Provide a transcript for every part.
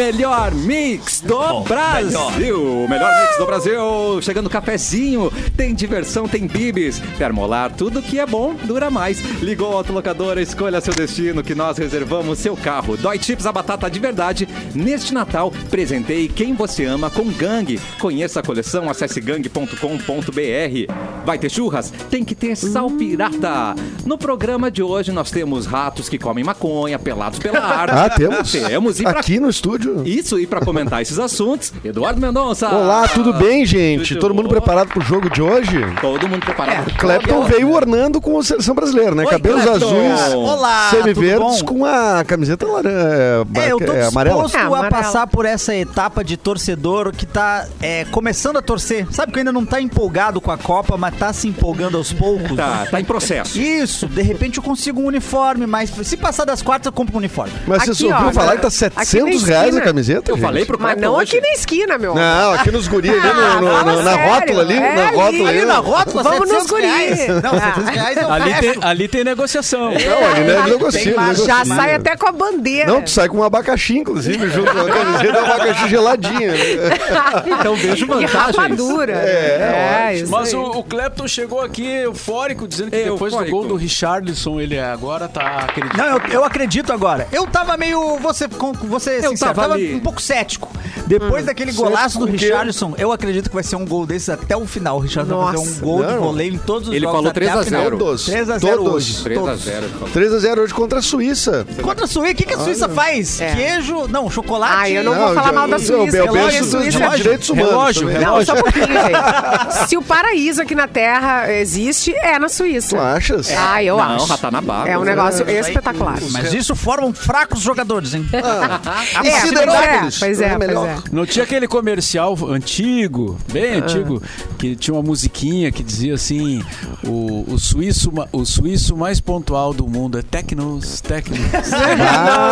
melhor mix do Brasil. O melhor mix do Brasil. Chegando o cafezinho, tem diversão, tem bibis. Termolar, tudo que é bom dura mais. Ligou a autolocadora, escolha seu destino que nós reservamos seu carro. Dói Chips, a batata de verdade. Neste Natal, presenteie quem você ama com Gang. Conheça a coleção, acesse gang.com.br. Vai ter churras? Tem que ter sal pirata. No programa de hoje nós temos ratos que comem maconha, pelados pela arte. Ah, temos? Temos. E pra... Aqui no estúdio. Isso, e pra comentar esses assuntos, Eduardo Mendonça. Olá, tudo bem, gente? Tudo Todo mundo bom? preparado pro jogo de hoje? Todo mundo preparado. Clepton veio ornando com a seleção brasileira, né? Oi, Cabelos Clepton. azuis, Olá, semiverdes com a camiseta laranja, É, eu tô é, amarela. disposto É, a amarelo. passar por essa etapa de torcedor que tá é, começando a torcer. Sabe que ainda não tá empolgado com a Copa, mas tá se empolgando aos poucos. Tá, tá em processo. Isso, de repente eu consigo um uniforme, mas se passar das quartas eu compro um uniforme. Mas Aqui, você ouviu ó, falar que tá aqui 700 na reais a camiseta? Eu gente? falei pro Mas Clepton não hoje. aqui na esquina, meu. Não, aqui nos guri ali, no, no- Ah, no- na rótula ali, É na ali, rótula ali ali. na rótula, Vamos 700 nos guri. reais. Não, Ah. 700 reais eu Ali fecho. tem, ali tem negociação. Não, ali não é negocia, tem margem. Já negocia. sai até com a bandeira. Não, tu sai com um abacaxi, inclusive, junto com a camiseta, é um abacaxi geladinho. Então vejo E vantagens. rapadura. É, isso Mas aí. o, o Clapton chegou aqui eufórico, dizendo que depois Eufórico. do gol do Richarlison, ele agora tá acreditando. Não, eu, eu acredito agora. Eu tava meio. Você, com, você Eu sincero, tava tava, ali. um pouco cético. Depois daquele golaço do? Richarlison, eu acredito que vai ser um gol desse até o final. O Richarlison vai fazer um Nossa. gol de Não. voleio em todos os Ele jogos. falou até 3 a a final. 0. Todos. 3 a 0 Todos. hoje. 3 a todos. 0. 3x0 hoje contra a Suíça. Contra a Suíça, o que, que a Suíça faz? É. Queijo, não, chocolate. Ah, eu não vou falar mal da Suíça, O porque Belbeijo a dos Suíça- dos direitos humanos. Relógio, também. Não, só um relógio. pouquinho, gente. Se o paraíso aqui na Terra existe, é na Suíça. Tu achas? Ah, eu Não, acho. Ratanabá. É um negócio espetacular. Mas isso formam fracos jogadores, hein? É, Siderópolis? pois é, É pois melhor. é. Não tinha aquele comercial antigo, bem antigo, que tinha uma musiquinha que dizia assim: o, o, suíço, o suíço mais pontual do mundo é Tecnos, Tecnos.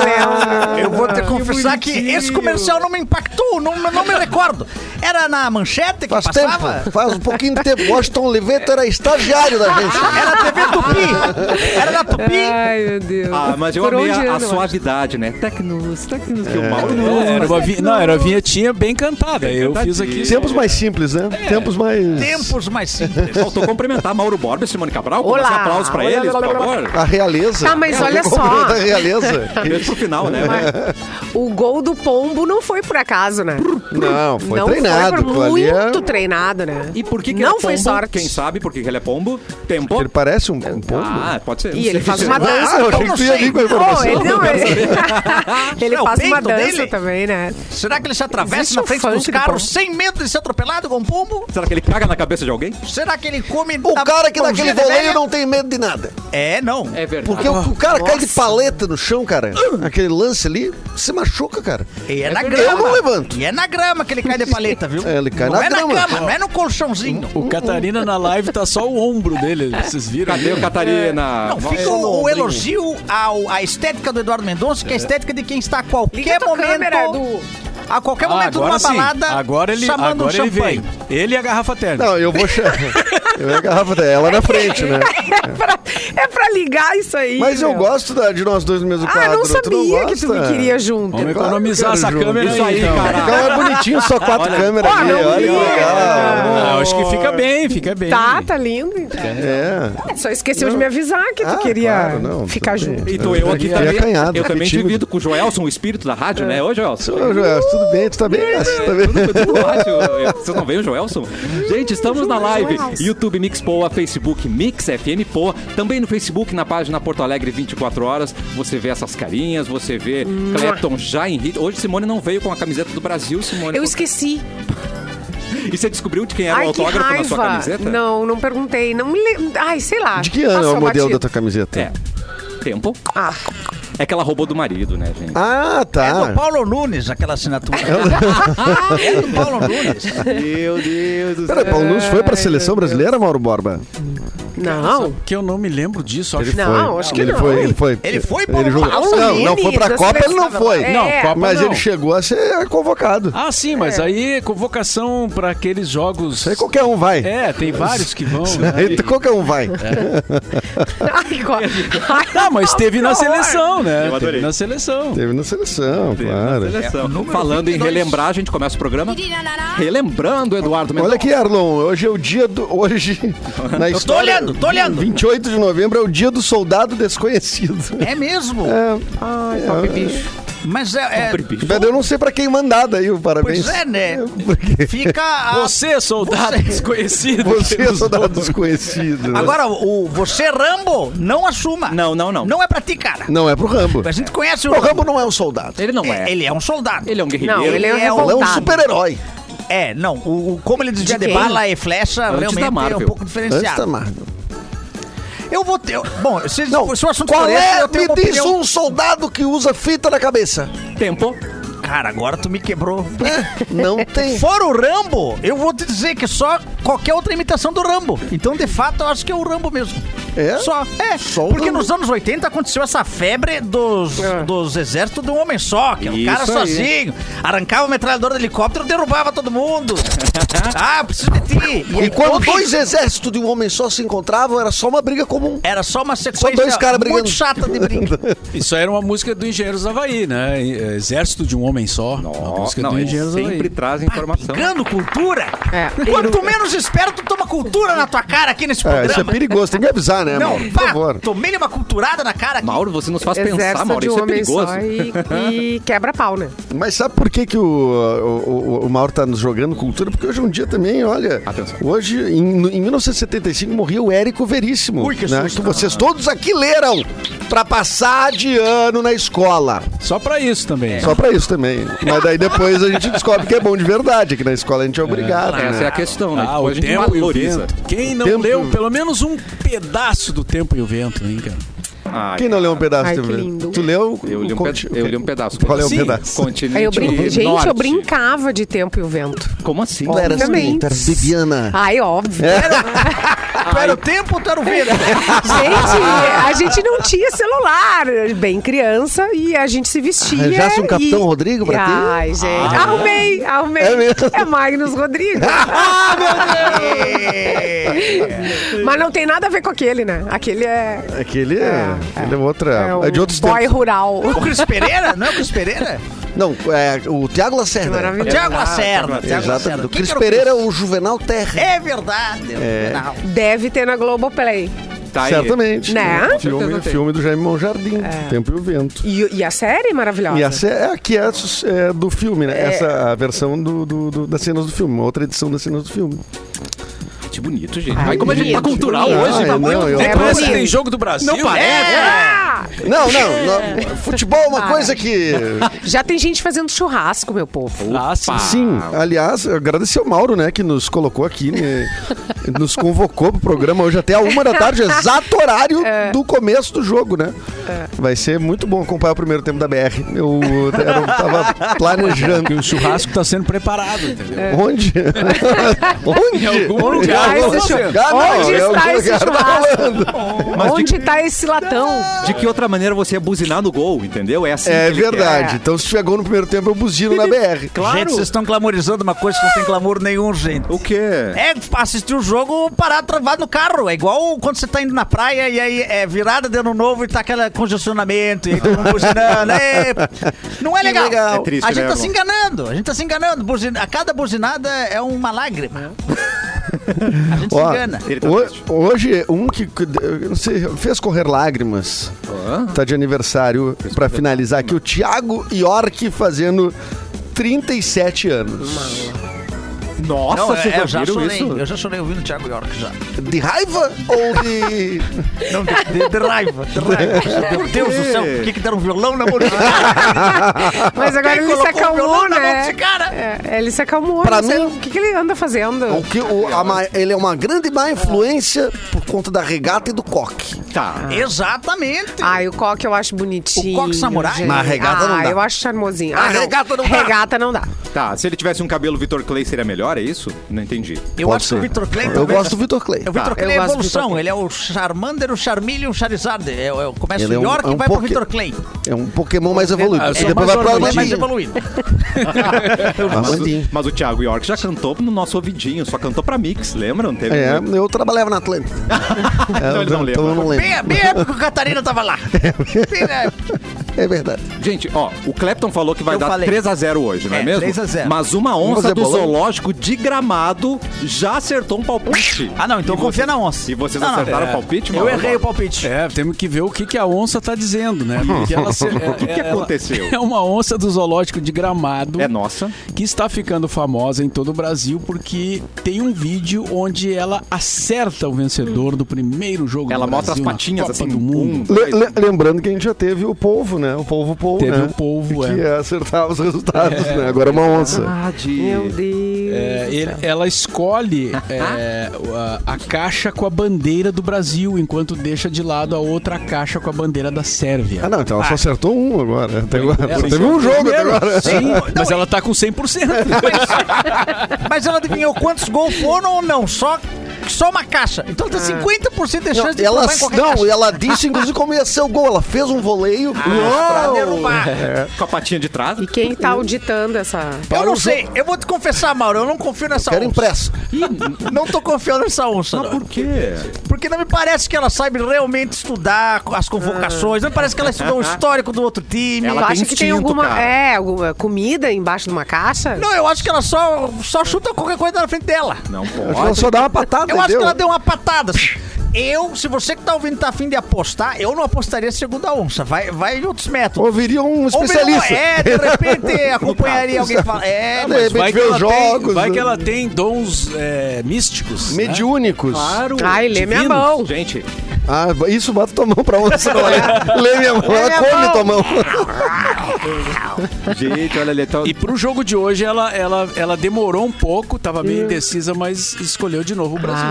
Lembro. Eu vou te confessar que esse comercial não me impactou, não, não me recordo. Era na manchete que Faz passava? tempo, faz um pouquinho de tempo. Washington Oliveto era estagiário da gente. Era TV Tupi. Era na Tupi. Ai, meu Deus. Ah, mas eu Por amei a, a suavidade, né? Tecnos, Tecnos, que o Mauro É, era uma vi- não, era uma vinhetinha bem cantada. Eu fiz aqui. Tempos mais simples, né? Tempos mais... Tempos mais simples. Faltou cumprimentar Mauro Borba e Simone Cabral. Olá. Aplausos pra Olá, eles, por olá, olá, favor. A realeza. Tá, mas olha O só. Da realeza. Mesmo pro final, né? O gol do Pombo não foi por acaso, né? Não, foi não treinado. foi por é- muito treinado, né? E por que, que Não ele é foi pombo? sorte. Quem sabe por que que ele é pombo? Tempo. Ele parece um, um pombo. Ah, pode ser. E ele faz uma Ah, dança. eu achei que tu ia vir com a informação. ele não, ele, É faz uma dança? Também, né? Será que ele se atravessa Existe na um frente funk dos do carros sem medo de ser atropelado com um pombo? Será que ele caga na cabeça de alguém? Será que ele come... O cara que naquele voleio não tem medo de nada. É, não. É verdade. Porque o, o cara cai de paleta no chão, cara. Aquele lance ali, se machuca, cara. E é na Eu grama. não levanto. E é na grama que ele cai de paleta, viu? É, ele cai não na é grama. na cama, não é no colchãozinho. O Catarina na live tá só o ombro dele. Vocês viram? Cadê o Catarina? Não, fica o, o elogio ao, à estética do Eduardo Mendonça, que é a estética de quem está a qualquer tua câmera. Edu. A qualquer Ah, momento agora numa sim. balada. Agora ele, chamando agora um ele champanhe. veio. Ele e a garrafa térmica. Não, eu vou chamar. Eu ia a garrafa dela na frente, né? É pra, é pra ligar isso aí. Mas eu meu. gosto da- de nós dois no mesmo Ah, quadro. não Tu não sabia que tu me gosta? queria junto. Vamos Claro economizar que essa quero câmera Isso aí, então. cara. Então é bonitinho, só quatro câmeras ali. não Olha que vi. legal. Ah, acho que fica bem, fica bem. Tá, tá lindo. É. Só esqueceu de me avisar que tu Ah, queria claro, não, ficar tudo bem. junto. E tô eu aqui Fiquei também. acanhado, eu fiquei também tímido. divido com o Joelson, o espírito da rádio, né? Ô, Joelson. Ô, Joel, tudo bem? Tu tá bem? Cássio? Tá bem? Tudo, ótimo. Vocês não veem o Joelson? Gente, estamos na live. Joelson. YouTube Mix Poa, Facebook Mix FM Poa. Também no Facebook, na página Porto Alegre 24 horas. Você vê essas carinhas, você vê Clapton já em hit. Hoje Simone não veio com a camiseta do Brasil, Simone. Eu esqueci. E você descobriu de quem era o Ai, que autógrafo na sua camiseta? Não, não perguntei. Não me lembro. Ai, sei lá. De que ano é o modelo batido. da tua camiseta? É. Tempo. Ah, É que ela roubou do marido, né, gente? Ah, É tá. do Paulo Nunes, aquela assinatura. é do Paulo Nunes. Meu Deus do Peraí, Paulo Nunes foi pra seleção brasileira, Mauro Borba? Não. Que eu não me lembro disso. Acho. Ele Não, foi. acho que ele não. Foi, ele foi. Ele foi, pô, ele jogou. Paulo Não, não foi pra Copa, ele não foi. É. Não, Copa Mas não. ele chegou a ser convocado. Ah, sim, mas aí convocação para aqueles jogos. Aí qualquer um vai. É, tem vários que vão. né? Aí qualquer um vai. Ah, mas teve na seleção, né? Teve na seleção. Teve na seleção, claro. Seleção. Falando em relembrar, a gente começa o programa relembrando Eduardo Mendonça. Olha aqui, Arlon, hoje é o dia do. Hoje, na Eu tô história. Olhando, tô olhando. 28 de novembro é o dia do soldado desconhecido. É mesmo? É, Ai, pobre bicho. Mas é. é eu não sei pra quem mandar daí o parabéns. pois é, né? Porque Fica. a- Você, soldado Você- desconhecido. você é soldado desconhecido. Agora, o você Rambo, não assuma. Não, não, não. Não é pra ti, cara. Não é pro Rambo. A gente conhece o O Rambo não é um soldado. Ele não é. Ele é um soldado. Ele é um guerrilheiro. Não, ele é um Ele é um- Ele é um super-herói. É, não. O, o- como ele desvia De de, bala e flecha, Antes realmente é um pouco Antes da diferenciado. Marvel. Eu vou ter. Bom, se, Não, se o assunto qual for esse, é? eu tenho Me uma diz opinião. um soldado que usa fita na cabeça. Tempo. Cara, agora tu me quebrou. Não tem. Fora o Rambo, eu vou te dizer que só qualquer outra imitação do Rambo. Então, de fato, eu acho que é o Rambo mesmo. É? Só. É. Só o porque nos anos 80 aconteceu essa febre dos, É. dos exércitos de um homem só, que era um cara aí. sozinho. Arrancava o metralhador do helicóptero e derrubava todo mundo. ah, preciso de ti. E aí quando todo- dois exércitos de um homem só se encontravam, era só uma briga comum. Era só uma sequência dois caras brigando. muito chata de brinco. Isso aí era uma música do Engenheiros do Havaí, né? Exército de um Homem Só. música não, Engenheiros do Havaí. sempre traz informação. Pegando cultura. É. Quanto menos espero, tu toma cultura na tua cara aqui nesse É, isso é programa. perigoso, tem que avisar, né, Não, Mauro? Por pá, favor. tomei uma culturada na cara aqui. Mauro, você nos faz pensar, Exército Mauro. de um Isso é perigoso. só e, e quebra pau, né? Mas sabe por que, que o, o, o, o Mauro tá nos jogando cultura? Porque hoje é um dia também, olha. Atenção. Hoje, em, em 1975, morria o Érico Veríssimo. Ui, que né? susto. Vocês todos aqui leram pra passar de ano na escola. Só pra isso também. Só pra isso também. Mas daí depois a gente descobre que é bom de verdade, que na escola a gente é obrigado. Essa né? é a questão, né? Ah, o a gente tempo e o valoriza. vento. Quem não Tempo- leu pelo menos um pedaço do tempo e o vento, hein, cara? Ai, Quem não leu um pedaço Ai, do que lindo. Tu leu? Eu li um, peda- eu li um pedaço. Qual é o pedaço? Continente eu brin... Gente, norte. eu brincava de tempo e o vento. Como assim? Tu era assim, Obviamente. tu era Bibiana. Ai, óbvio. É. Tu era o tempo, tu era o vento. Gente, a gente não tinha celular, bem criança, e a gente se vestia. Arranjasse um Capitão e... Rodrigo pra ti? Ai, gente. Arrumei, arrumei. É mesmo? É Magnus Rodrigo. ah, meu Deus! Mas não tem nada a ver com aquele, né? Aquele é. Aquele é, aquele é outra. É, o de outros boy tempos. rural. O Cris Pereira? Não é o Cris Pereira? Não, é o Tiago Lacerda. Maravilhoso. Tiago Lacerda. Thiago Exatamente. Lacerda. O Cris Pereira é o Juvenal Terra. É verdade. É. Deve ter na Globoplay. Tá aí. Certamente. Né? O Filme, filme do Jaime Monjardim, Tempo e o Vento. E, e a série maravilhosa. E essa é a que é, é do filme, né? Essa a versão do, do- do- das cenas do filme, uma outra edição das cenas do filme. Que bonito, gente. Ai, Ai, como a gente tá cultural bonito. hoje, Ai, tá não, muito eu- tempo. É Parece que tem jogo do Brasil. Não parece? Ah! Não, não, não, Futebol é uma Para. coisa que. Já tem gente fazendo churrasco, meu povo. Ah, sim. Sim, aliás, eu agradecer ao Mauro, né, que nos colocou aqui, né, nos convocou pro programa hoje até a uma da tarde, exato horário do começo do jogo, né? Vai ser muito bom acompanhar o primeiro tempo da BR. Eu, eu tava planejando. Que o churrasco tá sendo preparado, entendeu? Onde? Onde? Em algum lugar Ah, Ah, esse não, Onde está esse tá churrasco? Onde de, está esse latão? de que outra maneira você ia buzinar no gol, entendeu? É assim É que ele quer. verdade. Então, se tiver gol no primeiro tempo, eu buzino na BR. Claro. Gente, vocês estão glamorizando uma coisa que não tem glamour nenhum, gente. O quê? É assistir o jogo parado travado no carro. É igual quando você tá indo na praia e aí é virada de ano novo e tá aquele congestionamento e todo mundo buzinando. É, não é legal. legal. É triste, a gente né, tá irmão? se enganando. A gente tá se enganando. Buzina- a cada buzinada é uma lágrima. A gente Ó, se engana. Ele tá ho- hoje, um que não sei, fez correr lágrimas. Hã? Tá de aniversário pra finalizar aqui o Thiago York fazendo 37 anos. Nossa, Não, vocês é, eu já chorei. isso? Eu já chorei ouvindo o Thiago York já. De raiva ou de. Não, de, de- de raiva. De raiva. Meu Deus do céu, por que, que deram um violão na mão desse Mas agora Quem ele se acalmou, violão na mão né? cara? É, ele se acalmou. Pra não mim- O que, que ele anda fazendo? O que, o, a ele é uma grande má influência por conta da regata e do coque. Tá. Exatamente. Ai, o coque eu acho bonitinho. O coque samurai? gente. Mas a regata ah, não dá. eu acho charmosinho. A Ah, não. regata não dá. Regata não dá. Tá, se ele tivesse um cabelo Vitor Clay, seria melhor? Melhor, é isso? Não entendi. Eu Pode acho que o ser. Vitor Clay Eu talvez- gosto do Vitor Clay. O Vitor Tá. Clay é Eu gosto do evolução. Vitor Clay. Ele é o Charmander, o Charmeleon, o Charizard. É, é, começa Ele é o um- York é um e vai pro poké- Vitor Clay. É um Pokémon mais evoluído. Eu sou depois mais vai pro Ele é mais evoluído. Mas, Armandinho. o, mas o Thiago York já cantou no nosso ouvidinho, só cantou pra Mix, lembram? Teve É, um- eu trabalhava na Atlântida. Então ele não então eu lembra. não lembro. Bem, bem a época que o Catarina tava lá. Bem na época. É verdade. Gente, ó, o Clapton falou que vai Eu dar falei. 3x0 hoje, não é, É, mesmo? 3 a 0. Mas uma onça do bolão? zoológico de gramado já acertou um palpite. Ah, não, então E confia vocês- na onça. E vocês Não, não, acertaram é. o palpite, Eu mano? errei o palpite. É, temos que ver o que, que a onça tá dizendo, né? Porque ela se- O que que ela- aconteceu? É uma onça do zoológico de Gramado. É nossa. que está ficando famosa em todo o Brasil porque tem um vídeo onde ela acerta o vencedor do primeiro jogo Ela do mostra Brasil as patinhas na Copa assim, do mundo. Le- le- lembrando que a gente já teve o polvo, né? O polvo polvo, Teve né? o polvo, que é. acertava os resultados, né? Agora é uma onça. Meu Deus. É, ele- ela escolhe é, a, a caixa com a bandeira do Brasil, enquanto deixa de lado a outra caixa com a bandeira da Sérvia. Ah, não, então ela só acertou um agora. Até agora. É, teve um jogo até agora. Sim, mas ela tá com 100%. Mas ela adivinhou quantos gols foram ou não? Só, só uma caixa. Então ela tem 50% de Não, chance de ela, tomar em qualquer não, caixa. ela disse inclusive como ia ser o gol. Ela fez um voleio. pra Uou! derrubar. Com a patinha de trás. E quem tá auditando essa. Eu não sei, eu vou te confessar, Mauro, eu não confio nessa Quero onça. impresso. Não tô confiando nessa onça. Mas não. por quê? Porque não me parece que ela sabe realmente estudar as convocações. Não me parece que ela estudou o histórico do outro time. Ela acha que tem alguma cara. é, alguma comida embaixo de uma caixa? Não, eu acho que ela só, só chuta qualquer coisa na frente dela. Não que ela pode. só dá uma patada. Eu acho deu. que ela deu uma patada. assim. Eu, se você que tá ouvindo tá afim de apostar, eu não apostaria segundo a onça. Vai, vai em outros métodos. Ouviria um especialista. É, de repente acompanharia alguém falar. É, De mas repente Vai que, vê os ela jogos. tem, vai né? que ela tem dons é, místicos. né? Mediúnicos. Claro. Ai, lê minha Divinos. mão. Gente, Ah, isso, bota tua mão pra onça. Lê, lê minha mão. Lê Ela minha come mão. tua mão. gente, olha ali. Então... E pro jogo de hoje, ela, ela, ela demorou um pouco, tava meio indecisa, mas escolheu de novo o Brasil.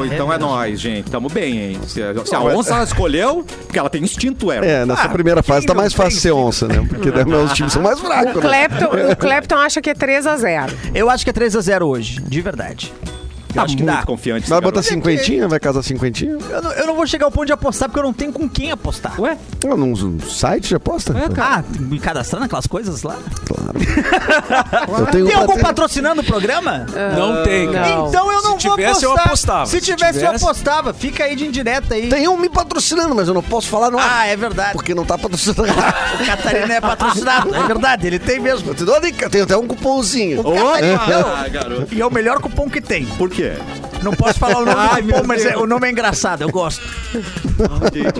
Oh, então é nóis, gente. Tamo bem, hein? Se, se a onça escolheu, porque ela tem instinto, é. É, nessa Ah, primeira fase tá mais fácil ser onça, né? Porque daí meus times são mais fracos, O né? O Clapton acha que é 3x0. eu acho que é 3x0 hoje, de verdade. Eu Tá acho que muito dá. confiante. Vai botar cinquentinha? Vai casar cinquentinha? Eu não, eu não vou chegar ao ponto de apostar porque eu não tenho com quem apostar. Ué? Ah, num site de aposta? É, cara. Ah, me cadastrando aquelas coisas lá? Claro. Eu tenho Tem algum patrocinando o programa? Não tem, cara. Não. Então eu não Se vou tivesse, eu apostar. apostava. Se Se tivesse, eu tivesse- apostava. Fica aí de indireta aí. Tem um me patrocinando, mas eu não posso falar no ar. Ah, é verdade. Porque não tá patrocinando. O Catarina é patrocinado. É verdade, ele tem mesmo. Eu te dou a dica, tem até um cupomzinho. Ah, garoto. E é o melhor cupom que tem. Por quê? Não posso falar o nome Ai, cupom, mas é- o nome é engraçado, eu gosto.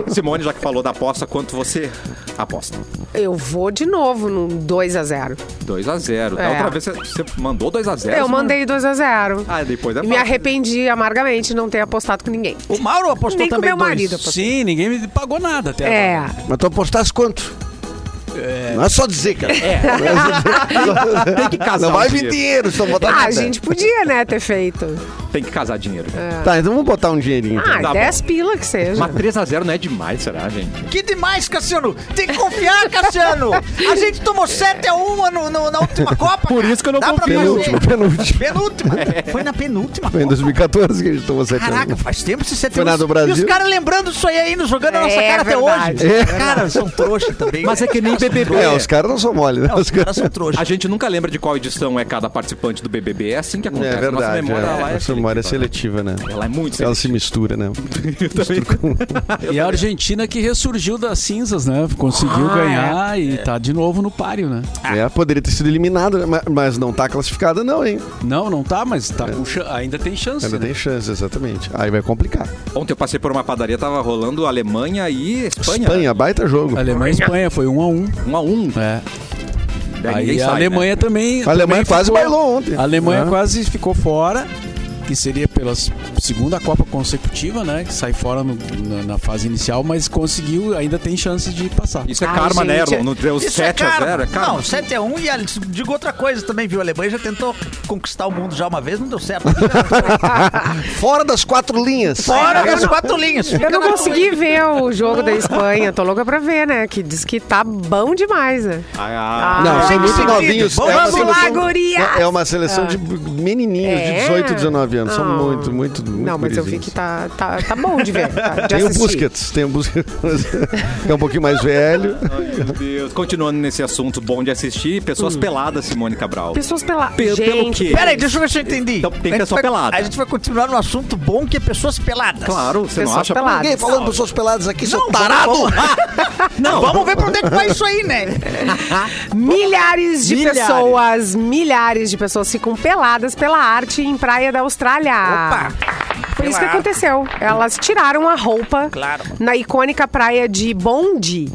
Simone, já que falou da aposta, quanto você aposta? Eu vou de novo no 2x0. 2x0. Da É. outra vez você, você mandou 2x0. Eu mandei 2x0. Ah, depois é E me fácil. arrependi amargamente de não ter apostado com ninguém. O Mauro apostou Nem com também meu dois. marido. Sim, ninguém me pagou nada até É. agora. Mas tu apostasse quanto? Não é só dizer, cara. Tem que casar Não vai vir dinheiro. só botar Ah, a gente podia, né, ter feito. Tem que casar dinheiro. Tá, então vamos botar um dinheirinho. então. Ah, Tá 10 pila que seja. Mas 3x0 não é demais, será, gente? Que demais, Cassiano! Tem que confiar, Cassiano! A gente tomou 7x1 no, no- na última Copa. Por isso que eu não Dá confio. Penúltimo, fazer. penúltimo. Penúltima. Foi na penúltima. Foi em Copa. 2014 que a gente tomou 7 Caraca, faz tempo esse 7 Foi na do Brasil. E os caras lembrando disso aí ainda, jogando a nossa É cara até hoje. É. Cara, são trouxa também. Mas é que nem BBB. É, os caras não são mole, né? Não, os caras são trouxa. A gente nunca lembra de qual edição é cada participante do BBB. É assim que acontece. É verdade. Nossa memória, é. lá é Nossa memória é seletiva, né? seletiva, né? Ela é muito Ela se mistura, né? E a Argentina que ressurgiu das cinzas, né? Conseguiu Ah, ganhar e tá de novo no páreo, né? É, poderia ter sido eliminada, né? mas, não tá classificada, não, hein? Não, não tá, mas tá com chan- ainda tem chance. Ainda né? tem chance, exatamente. Aí vai complicar. Ontem eu passei por uma padaria, tava rolando Alemanha e Espanha. Espanha, baita jogo. Alemanha e Espanha foi um a um. Um a um. É. Daí Aí a sai, Alemanha também. A Alemanha também quase ficou- bailou ontem. A Alemanha É. quase ficou fora, que seria pela segunda Copa consecutiva, né? Que sai fora no- na, na fase inicial, mas conseguiu, ainda tem chances de passar. Isso é Ai, karma, né, gente, Erlon? Não deu Isso 7 é a karma. 0 é karma. Não, 7x1 e ali, digo outra coisa também, viu? A Alemanha já tentou conquistar o mundo já uma vez, não deu certo. Fora das quatro linhas. Fora das quatro linhas. Eu não consegui ver o jogo da Espanha. Tô louca pra ver, né? Que diz que tá bom demais, né? Ah, Não, são Ah, muito novinhos. Vamos É uma lá, seleção- gurias! É uma seleção de menininhos de É. 18, 19 anos. São Ah. Muito, muito, muito Não, mas eu vi que tá, tá, tá bom de ver. tá? De Tem o assistir. Busquets, tem o Busquets, que é um pouquinho mais velho. Ai, meu Deus. Continuando nesse assunto bom de assistir, pessoas peladas, Simone Cabral. Pessoas pela... Pe- pelo Gente, quê? Pera aí, deixa eu ver se eu entendi. Então, tem pessoa vai- pelada. A gente vai continuar no assunto bom que é pessoas peladas. Claro, você não Pessoas acha? peladas. Ninguém falando pessoas peladas aqui, seu Não, tarado! vamos- Não, Vamos ver pra onde é que vai isso aí, né? milhares de Milhares. pessoas, milhares de pessoas ficam peladas pela arte em praia da Austrália. Opa! Foi isso que aconteceu. Elas tiraram a roupa Claro. na icônica praia de Bondi,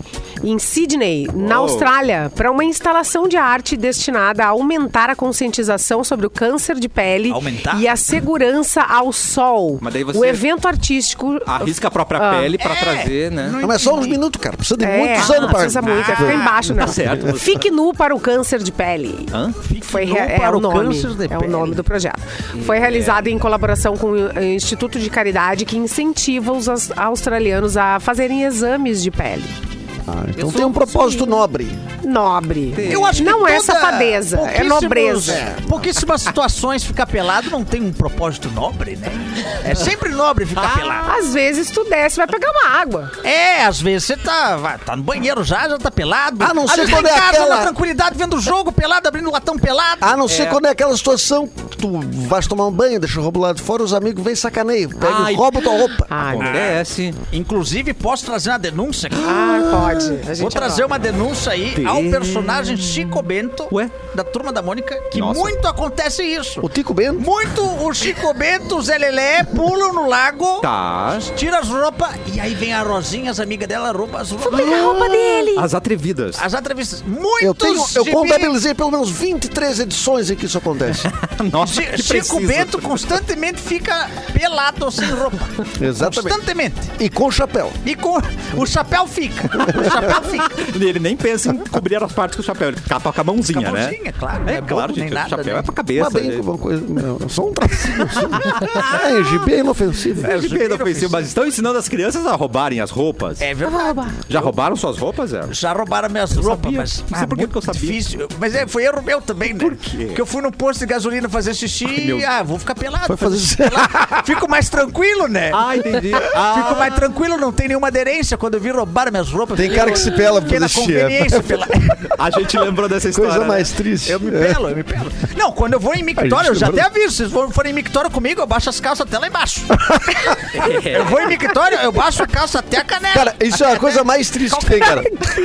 em Sydney, na. Austrália, para uma instalação de arte destinada a aumentar a conscientização sobre o câncer de pele Aumentar? e a segurança ao sol. Mas daí você- O evento artístico arrisca a própria Ah. pele pra É, trazer, né? Não, mas só uns minutos, cara. Precisa de É, muitos anos para. precisa muito, é ficar embaixo, né? Tá certo. Fique nu para o câncer de pele. Hã? Foi nu é para o o nome, câncer de é o pele. nome do projeto. Foi realizado em colaboração com o Instituto de Caridade que incentiva os aus- australianos a fazerem exames de pele. Ah, então tem um propósito nobre. Nobre. Eu acho que não é safadeza, é nobreza. é, pouquíssimas situações ficar pelado não tem um propósito nobre, né? É sempre nobre ficar pelado. Às vezes tu desce vai pegar uma água. É, às vezes você tá, vai- tá no banheiro já, já tá pelado. A não ser tá quando em é casa, aquela- na tranquilidade, vendo o jogo pelado, abrindo latão pelado. A não ser quando é aquela situação que tu vais tomar um banho, deixa o roubo lá de fora, os amigos vêm sacaneiam, pegam e roubam tua roupa. Ah. Acontece. Inclusive, posso trazer uma denúncia aqui? Ah, pode. A gente Vou trazer uma denúncia aí ao personagem Chico Bento, Ué? da Turma da Mônica, que Nossa. muito acontece isso. O Tico Bento. Muito o Chico Bento, o Zé Lelé pulam no lago, Tá. tira as roupas e aí vem a Rosinha, as amigas dela, rouba as roupas. Pegar a roupa dele. As atrevidas. As entrevistas. Muitos Eu tenho, eu gibi- contabilizei pelo menos 23 edições em que isso acontece. Nossa, Chi- que Chico preciso. Bento constantemente fica pelado sem roupa. Exatamente. Constantemente. E com chapéu. E com o chapéu fica. O chapéu fica. Ele nem pensa em cobrir as partes com o chapéu. Ele tapa com a mãozinha, Com a né? mãozinha, claro. É, É claro, bobo, gente. nada, o chapéu né? é pra cabeça. Mas bem, uma coisa, não, só um tracinho assim. É, gibi é inofensivo. É, É, de bem ofensivo, mas estão ensinando as crianças a roubarem as roupas. É verdade. Já roubaram suas roupas, Zé? Já roubaram minhas roupas, sabia. mas. Não sei por que que eu sabia. Difícil. Mas é, foi erro meu também, né? Por quê? Porque eu fui no posto de gasolina fazer xixi meu e. Ah, vou ficar pelado. Foi fazer xixi. Fico mais tranquilo, né? Ah, entendi. Ah, Fico mais tranquilo, não tem nenhuma aderência. Quando eu vi roubar minhas roupas. Tem cara que se pela é. conveniência. Pela... a gente lembrou dessa história. Coisa né? mais triste. Eu me pelo, eu me pelo. Não, quando eu vou em mictório, eu já até aviso. Se vocês for- forem em mictório comigo, eu baixo as calças até lá embaixo. eu vou em mictório, eu baixo a calça até a canela. Cara, isso é a coisa mais triste que tem, cara.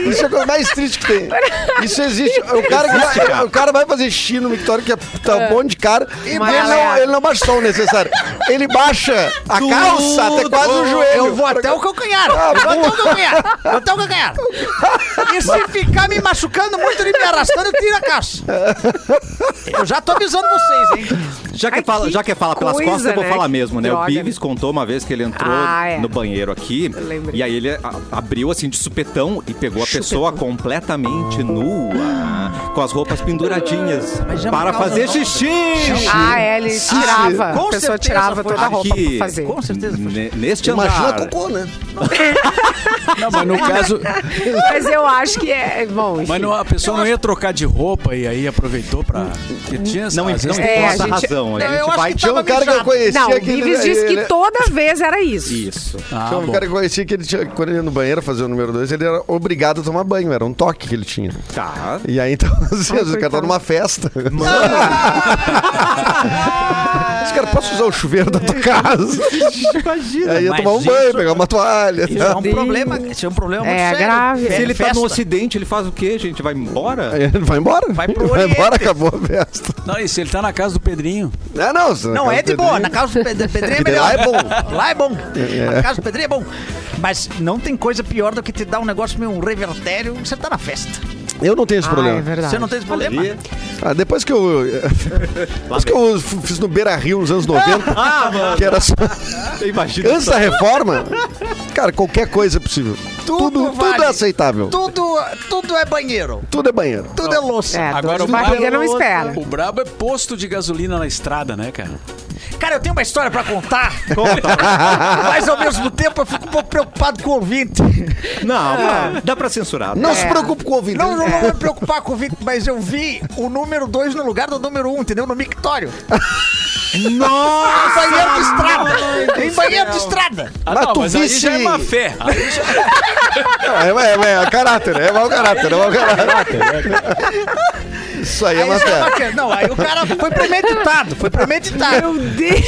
Isso é a coisa mais triste que tem. Isso existe. O cara, que vai, o cara vai fazer xixi no Victório, que é, tá um monte de cara, e ele Mas- não, ele não baixa só o necessário. Ele baixa a calça até quase o joelho. Eu vou até o calcanhar. Ah, eu vou até o calcanhar. Eu vou até o calcanhar. E se ficar me machucando muito e me arrastando, eu tiro a calça. Eu já tô avisando vocês, hein? Já que, Ai, fala, que já que fala pelas coisa, costas, eu vou né? falar mesmo, né? Droga, o Bives contou uma vez que ele entrou Ah, é. no banheiro aqui. Eu lembrei. E aí ele a- abriu assim de supetão e pegou a pessoa completamente nua, com as roupas penduradinhas, já para fazer dó. xixi. Ah, é, ele tirava. Com a pessoa tirava toda a roupa Aqui, pra fazer. Com certeza. Ne- Neste Imagina andar. cocô, né? Não, mas no caso. Mas eu acho que é. Bom, enfim. Mas não- a pessoa não ia trocar de roupa e aí aproveitou pra. Tinha Não, não tem É, a essa gente- razão. A Não, gente eu acho vai que Tinha um cara que eu mijado. conhecia Não, o que ele- Vives disse que ele- toda vez era isso. Isso. Ah, Tinha um bom. cara que eu conhecia que ele tinha, quando ele ia no banheiro fazer o número 2, ele era obrigado a tomar banho, era um toque que ele tinha. Tá. E aí então, às vezes, o cara tá numa festa. Os caras, posso usar o chuveiro da tua casa? Imagina. Aí ia Mas tomar um isso- banho, pegar uma toalha. Isso é um problema, isso é um problema muito É sério. grave. Fe- Se ele tá no ocidente, ele faz o quê, gente? Vai embora? Ele vai embora. Vai pro vai embora, acabou a festa. Não, e se ele tá na casa do Pedrinho? Ah, não. se na Não, casa é do de boa. Pedrinho- Na casa do Pedrinho é melhor. lá é bom. Lá é bom. Na casa do Pedrinho é bom. Mas não tem coisa pior do que te dar um negócio meio um revertério você tá na festa. Eu não tenho esse Ah, é problema. verdade. Você não tem esse problema? Ah, depois que eu. depois que eu fiz no Beira Rio nos anos 90, Ah, mano. que era só. Imagina. Antes da reforma, cara, qualquer coisa é possível. Tudo Tudo, tudo, vale. é aceitável. Tudo, tudo é banheiro. Tudo é banheiro. Tudo é louça. É, Agora o barriga não espera. O brabo é posto de gasolina na estrada, né, cara? Cara, eu tenho uma história pra contar. Mas ao mesmo tempo eu fico um pouco preocupado com o ouvinte. Não, não, dá pra censurar. Não É. se preocupe com o ouvinte. Não, não, não vou me preocupar com o ouvinte, mas eu vi o número 2 no lugar do número 1, um, entendeu? No mictório. Nossa! Em banheiro de estrada. Em banheiro de estrada. Ah, Mas não, tu mas aí visse- já é má fé. Já- Não, é, é, é, caráter, é mau caráter, é mau caráter. Isso aí é Aí uma é fé. bacana. Não, aí o cara foi premeditado, foi premeditado. Meu Deus!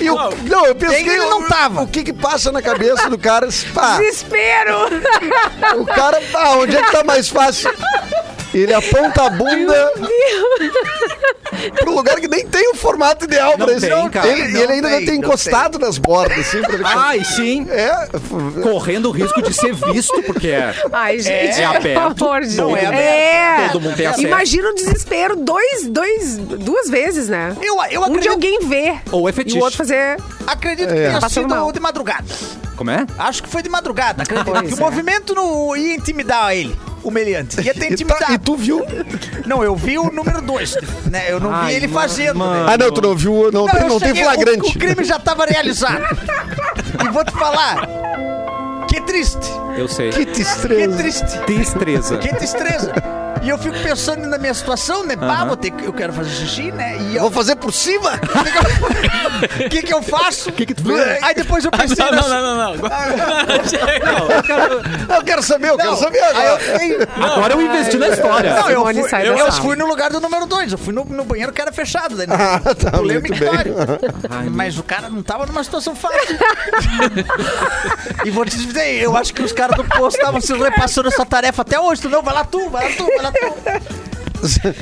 E o- não, eu pensei Ele não tava. O que que passa na cabeça do cara? Pá, Desespero! o cara, ah, onde é que tá mais fácil? Ele aponta a bunda pro lugar que nem tem o formato ideal Não pra isso. tem, cara. Ele, e Não ele ainda tem, deve ter encostado nas bordas, assim, pra ele... Ai, sim. É, Correndo o risco de ser visto, porque é. Ai, gente, É aberto. pelo amor de Não, Deus. é É. Todo mundo tem acesso. Imagina o desespero dois, dois, duas vezes, né? Eu, eu Um de acredito, alguém ver. Ou é E fetiche. o outro fazer. acredito que É. tenha Passando sido mal. de madrugada. Como é? Acho que foi de madrugada. Acredito Pois que o é. movimento não ia intimidar ele, ter e, tá- intimidado. e tu viu? Não, eu vi o número 2, né? Eu não Ai, vi ele mano, fazendo. mano. né? Ah, não, tu não viu, não, tem, não tem cheguei- flagrante. O, o crime já estava realizado. e vou te falar. Que triste. Eu sei. Que Que destreza. triste. Destreza. Que tristeza. E eu fico pensando na minha situação, né? Pá, vou ter que, eu quero fazer xixi, né? E eu, Vou fazer por cima? o que que eu faço? O que que tu fez? Aí depois eu pensei... Não, não, nas- não, não, não. Eu quero saber, eu quero Não, saber aí eu agora. fiquei- Agora eu investi na história. Não, eu Simone fui, sai eu, da eu sala. fui no lugar do número 2. Eu fui no, no banheiro que era fechado. Daí, né? Ah, tá, Pulei o muito. Ai, Mas o cara não tava numa situação fácil. e vou te dizer, eu acho que os caras do posto estavam se repassando essa tarefa até hoje. Tu não, vai lá tu, vai lá tu, vai lá tu.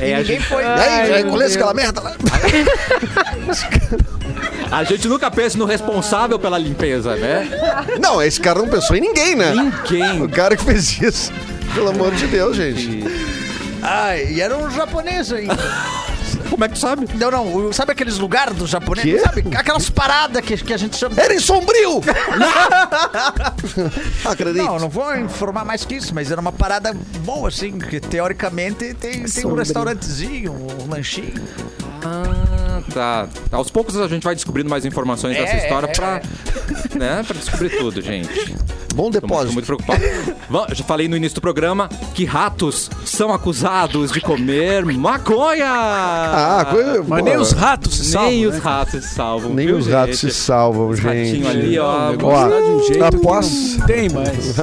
É, E a, ninguém gente, foi. E aí, já Ai, aquela merda lá? a gente nunca pensa no responsável pela limpeza, né? Não, esse cara não pensou em ninguém, né? Ninguém. O cara que fez isso. Pelo amor de Deus, gente. Ai, e era um japonês ainda. Como é que tu sabe? Não, não, sabe aqueles lugares dos japoneses? Quê? Sabe? Aquelas paradas que, que a gente chama. Era em Sombrio! Acredito. Não, não vou informar mais que isso, mas era uma parada boa, assim, que teoricamente tem, tem um restaurantezinho, um lanchinho. Ah, tá. Aos poucos a gente vai descobrindo mais informações É, dessa história é, pra, né, pra descobrir tudo, gente. Bom Tô muito, tô depósito. muito preocupado. Va- Já falei no início do programa que ratos são acusados de comer maconha. Ah, coisa. Mas nem os ratos se salvam, Nem os né? ratos se salvam. Nem viu, os ratos se gente? salvam, Os gente. ratinhos ali, ó. Ó, tá de um jeito após- que não tem mais.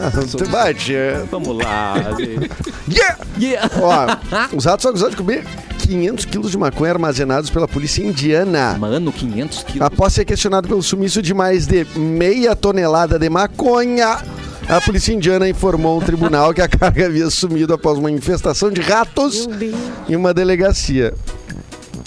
É. Vamos lá, gente. Yeah! Yeah. Ó, os ratos são acusados de comer 500 quilos de maconha armazenados pela polícia indiana. Mano, 500 quilos. Após ser questionado pelo sumiço de mais de meia tonelada de maconha, a polícia indiana informou ao tribunal que a carga havia sumido após uma infestação de ratos em uma delegacia.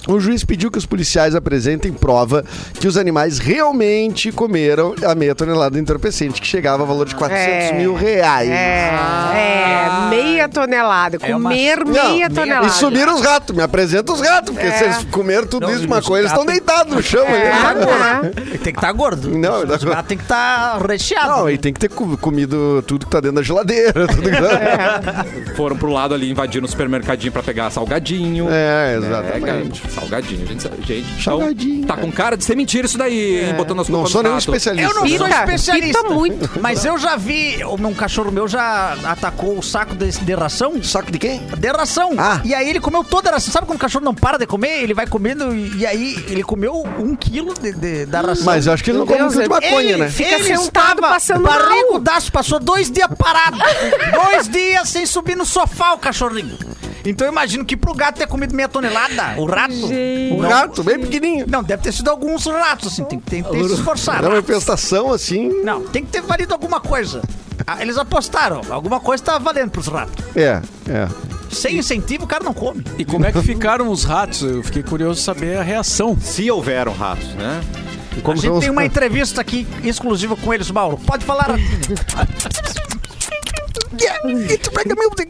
O juiz pediu que os policiais apresentem prova que os animais realmente comeram a meia tonelada de entorpecente, que chegava a valor de 400 É. mil reais. É, é, meia tonelada. É uma- Comer Não, meia tonelada. E sumiram os ratos. Me apresenta os ratos, porque É. se eles comeram tudo Não, isso de os maconha, eles estão deitados no chão. É, ali. né? Tem que estar gordo. Não, Os gatos tem que estar recheado. Não, e tem que ter co- comido tudo que tá dentro da geladeira. Tudo que tá... Foram pro lado ali, invadiram o supermercadinho pra pegar salgadinho. É, É, exatamente. Salgadinho, gente. Gente, então, Salgadinho. tá com cara de ser mentira isso daí, hein? Botando as Não sou nenhum rato. especialista. Eu não sou Pita, especialista. pita muito. Mas eu já vi, o um cachorro meu já atacou o saco de, de ração. Saco de quem? De ração. Ah. E aí ele comeu toda a ração. Sabe quando o cachorro não para de comer? Ele vai comendo e, e aí ele comeu um quilo de, de- da ração. Mas eu acho que ele não come Deus, muito de maconha, ele né? Fica ele sentado passando mal. barrigudaço, passou dois dias parado. dois dias sem subir no sofá o cachorrinho. Então eu imagino que pro gato ter comido meia tonelada, o rato. Um rato bem pequenininho. Não, deve ter sido alguns ratos, assim, tem, tem que ter se esforçado. Era uma infestação assim. Não, tem que ter valido alguma coisa. Ah, Eles apostaram, alguma coisa tá valendo pros ratos. É, é. Sem incentivo, o cara não come. E como é que ficaram os ratos? Eu fiquei curioso de saber a reação. Se houveram ratos, né? Como a gente tem uma entrevista aqui exclusiva com eles, Mauro. Pode falar. Yeah, it's reggae music.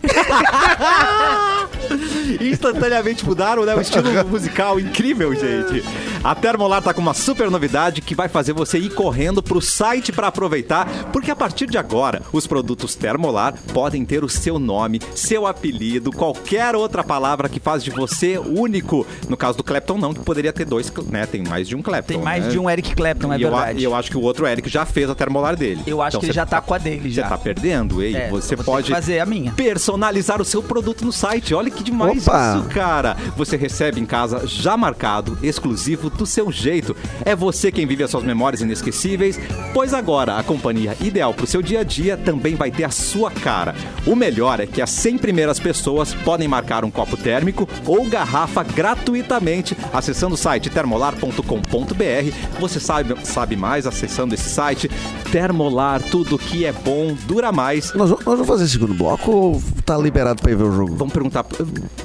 Instantaneamente mudaram, né? Um estilo musical incrível, gente. A Termolar tá com uma super novidade que vai fazer você ir correndo pro site para aproveitar, porque a partir de agora, os produtos Termolar podem ter o seu nome, seu apelido, qualquer outra palavra que faz de você único. No caso do Clapton, não, que poderia ter dois, né? Tem mais de um Clapton. Tem mais né? de um Eric Clapton, é e eu, verdade. e eu acho que o outro Eric já fez a Termolar dele. Eu acho Então que ele você já tá com a dele, Você já. tá perdendo, ei. É, você eu pode fazer a minha. personalizar o seu produto no site. Olha que demais Opa! isso, cara. Você recebe em casa já marcado, exclusivo do seu jeito. É você quem vive as suas memórias inesquecíveis, pois agora a companhia ideal pro seu dia a dia também vai ter a sua cara. O melhor é que as 100 primeiras pessoas podem marcar um copo térmico ou garrafa gratuitamente acessando o site termolar.com.br. Você sabe, sabe mais acessando esse site. Termolar, tudo que é bom dura mais. Nós, vamos- nós vamos fazer segundo bloco ou tá liberado pra ir ver o jogo? Vamos perguntar.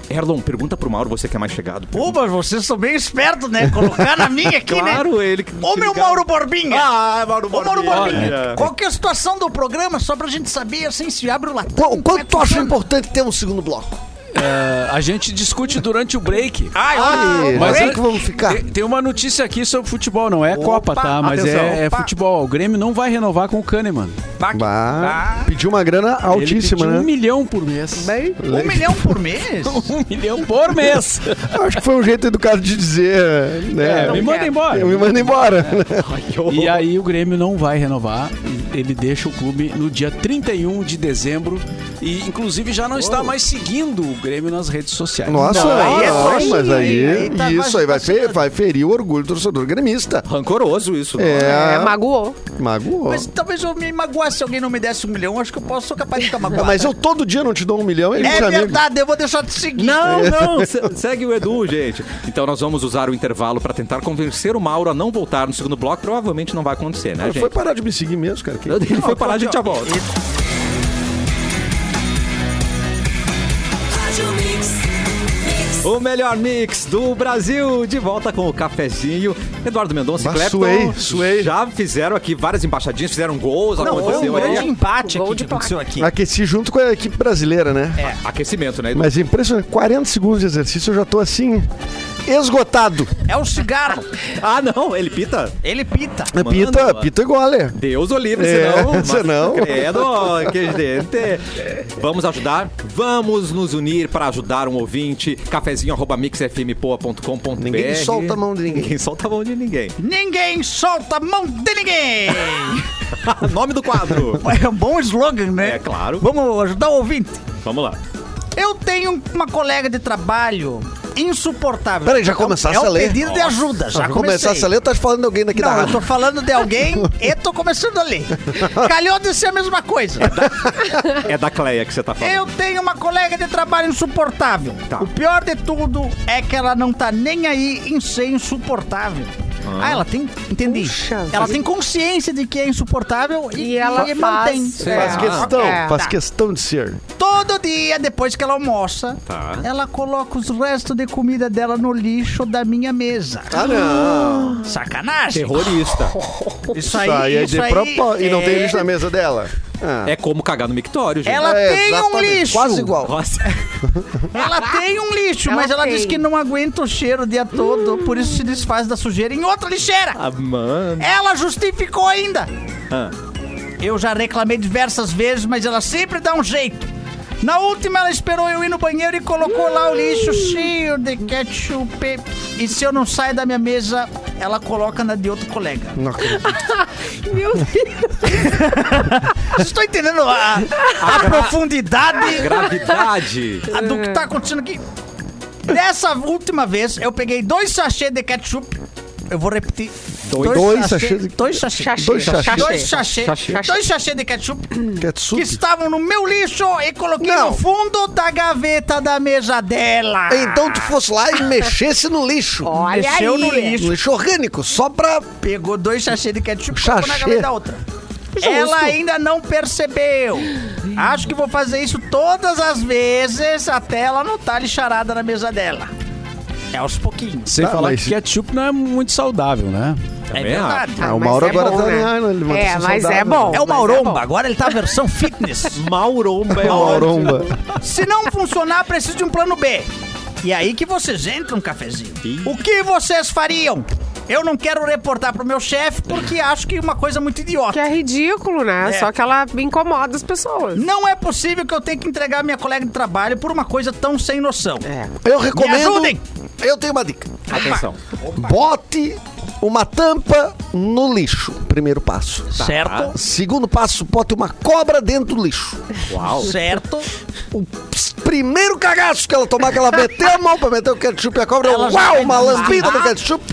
Erlon, pergunta pro Mauro, você que é mais chegado. Pô, mas vocês são bem espertos, né? Colocar na minha aqui, né? Claro, ele que. Ô, meu Mauro Borbinha! Ah, Mauro Ô, Mauro Borbinha. Borbinha! Qual que é a situação do programa? Só pra gente saber, assim, se abre o latão. É Quanto tu acha importante ter um segundo bloco? É, a gente discute durante o break. Ai, Ah, olha, mas break. é que vamos ficar. Tem, tem uma notícia aqui sobre futebol, não é Copa, tá? Mas atenção. é, é Opa. futebol. O Grêmio não vai renovar com o Kahneman. Bah, Bah, pediu uma grana altíssima, Ele pediu um né? milhão por mês. Um milhão por mês? Um milhão por mês. Acho que foi um jeito educado de dizer, né? É, me manda embora. Eu me mando embora. Horror. E aí o Grêmio não vai renovar. Ele deixa o clube no dia 31 de dezembro. E inclusive já não está mais seguindo o Grêmio nas redes sociais. Nossa, Não, aí é não, trouxa, mas aí, aí- aí tá isso aí vai, vacilando. fe- vai ferir o orgulho do torcedor gremista. Rancoroso isso. É, É, magoou. magoou. Mas talvez eu me magoasse se alguém não me desse um milhão. Acho que eu posso ser capaz de ficar Ah, magoado. Mas eu todo dia não te dou um milhão, ele É é amigo. verdade, eu vou deixar de seguir. Não, não, se- segue o Edu, gente. Então nós vamos usar o intervalo para tentar convencer o Mauro a não voltar no segundo bloco. Provavelmente não vai acontecer, né, Ele gente? foi parar de me seguir mesmo, cara. que- Ele foi parar, a gente já volta. O melhor mix do Brasil, de volta com o cafezinho. Eduardo Mendonça e Bah, Clapton suei, suei. já fizeram aqui várias embaixadinhas, fizeram gols, Não, foi aconteceu um aí. grande empate Gol aqui de que aconteceu aqui. Aqueci junto com a equipe brasileira, né? É. Aquecimento, né, Edu? Mas é impressionante, 40 segundos de exercício eu já tô assim, esgotado. É o cigarro. Ah, não, ele pita. Ele pita. Mano, pita, mano. pita igual, é. Deus o livre, É, senão. senão. Credo, que gente. Vamos ajudar? Vamos nos unir para ajudar um ouvinte. Cafezinho arroba mixfmpoa.com.br. Ninguém solta a mão de ninguém. Ninguém solta a mão de ninguém. Ninguém solta a mão de ninguém. Nome do quadro. É um bom slogan, né? É claro. Vamos ajudar o ouvinte. Vamos lá. Eu tenho uma colega de trabalho insuportável. Peraí, já É o- começasse é a o ler? pedido de ajuda, já Já comecei. começasse a ler, eu tô falando de alguém daqui da Não, eu rádio. tô falando de alguém e tô começando a ler. Calhou de ser a mesma coisa. É da Cleia que você tá falando. Eu tenho uma colega de trabalho insuportável. Tá. O pior de tudo é que ela não tá nem aí em ser insuportável. Ah, ela tem. Entendi. Puxa ela tem consciência de que é insuportável e, E ela e faz- mantém. Faz É. questão, É. faz Tá. questão de ser. Todo dia, depois que ela almoça, Tá. ela coloca os restos de comida dela no lixo da minha mesa. Ah, não. Sacanagem. Terrorista. Isso Isso aí é isso de aí propósito. E não tem é- lixo na mesa dela. É como cagar no mictório, gente. Ela É, tem um exatamente, lixo. Quase igual. Nossa. Ela tem um lixo, Ela mas ela tem. diz que não aguenta o cheiro o dia todo, por isso se desfaz da sujeira em outra lixeira. Ah, mano. Ela justificou ainda. Ah. Eu já reclamei diversas vezes, mas ela sempre dá um jeito. Na última, ela esperou eu ir no banheiro e colocou lá o lixo cheio de ketchup. E se eu não saio da minha mesa, ela coloca na de outro colega. Não acredito. Meu Deus. Vocês estão entendendo a, a profundidade Gravidade. a do que tá acontecendo aqui? Dessa última vez, eu peguei dois sachês de ketchup. Eu vou repetir. Dois sachês Dois sachês. Sachê. Dois sachês. Dois sachês. Sachê. Dois sachês de ketchup que Ketchup. estavam no meu lixo e coloquei Não. no fundo da gaveta da mesa dela. Então tu fosse lá e mexesse no lixo. Olha Mexeu aí. no lixo. No lixo orgânico, só pra... Pegou dois sachês de ketchup e colocou na gaveta da outra. Ela ainda não percebeu. Acho que vou fazer isso todas as vezes até ela não tá lixarada na mesa dela. É aos pouquinhos. Sem Tá, falar mas- que ketchup não é muito saudável, né? É verdade. Ah, o mas Mauro é agora bom, tá né? ganhando, ele mantém É, mas é saudável. bom. É o Mauromba, bom. agora ele tá versão fitness. Mauromba é Mauromba. Se não funcionar, preciso de um plano B. E aí que vocês entram, cafezinho. O que vocês fariam? Eu não quero reportar pro meu chefe porque acho que é uma coisa muito Que idiota. é ridículo, né? É. Só que ela incomoda as pessoas. Não é possível que eu tenha que entregar minha colega de trabalho por uma coisa tão sem noção. É. Eu recomendo. ajudem! Eu tenho uma dica. Atenção. Bote uma tampa no lixo. Primeiro passo. Certo? Segundo passo, bote uma cobra dentro do lixo. Uau. Certo? O primeiro cagaço que ela tomar, que ela meter a mão pra meter o ketchup e a cobra, Ela uau, uma lambida do ketchup.